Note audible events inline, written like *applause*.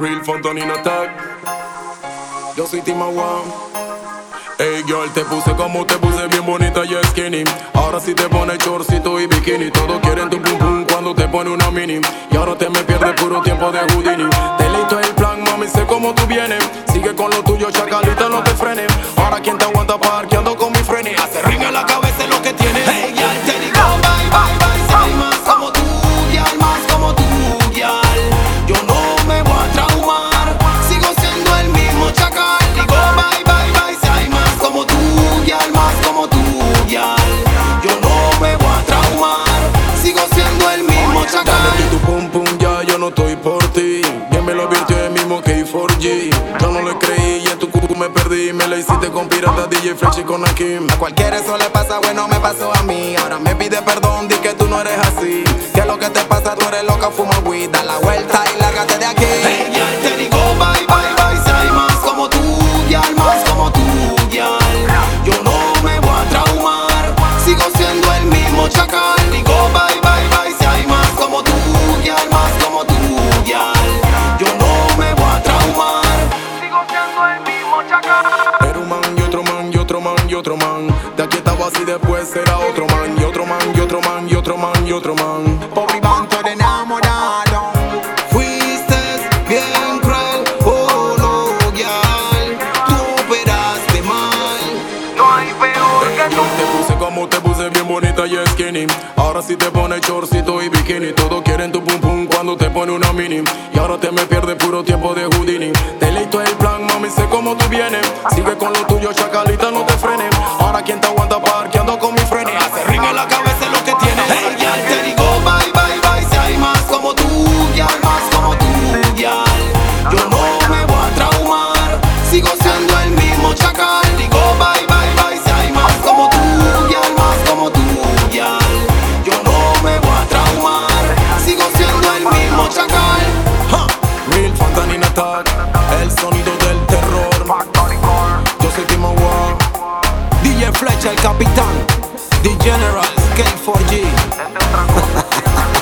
Real Fontanina Attack. Yo soy Tima One. Ey girl, te puse como te puse bien bonita y skinny. Ahora sí te pone chorcito y bikini. Todos quieren tu pum pum cuando te pone una mini. Y ahora te me pierdes puro tiempo de Houdini. Te listo el plan, mami, sé cómo tú vienes. Sigue con lo tuyo, chacalita, no te frenes Ahora quien te aguanta parqueando con mi freni estoy por ti Bien me lo virtió el mismo que 4G Yo no le creí y en tu cucu me perdí Me la hiciste con pirata DJ Flex y con Akim A cualquiera eso le pasa, bueno, me pasó a mí. Ahora me pide perdón, di que tú no eres así. Que lo que te pasa, tú eres loca, fuma weed. Da la vuelta y lárgate de aquí. De aquí estaba así después será otro man Y otro man y otro man y otro man y otro man. Pobre Iván, tú eres enamorado. Fuiste bien cruel, oh no, girl Tú operaste mal. No hay peor que tú. Te puse como te puse bien bonita y skinny. Ahora sí te pone chorcito y bikini. Todos quieren tu pum pum cuando te pone una mini. Y ahora te me pierdes puro tiempo de Houdini. Te listo el plan, mami, sé cómo tú vienes. Sigue con lo tuyo, El sonido del terror Yo soy Timo Wow DJ Flecha, el capitán. The General, K4G. *laughs*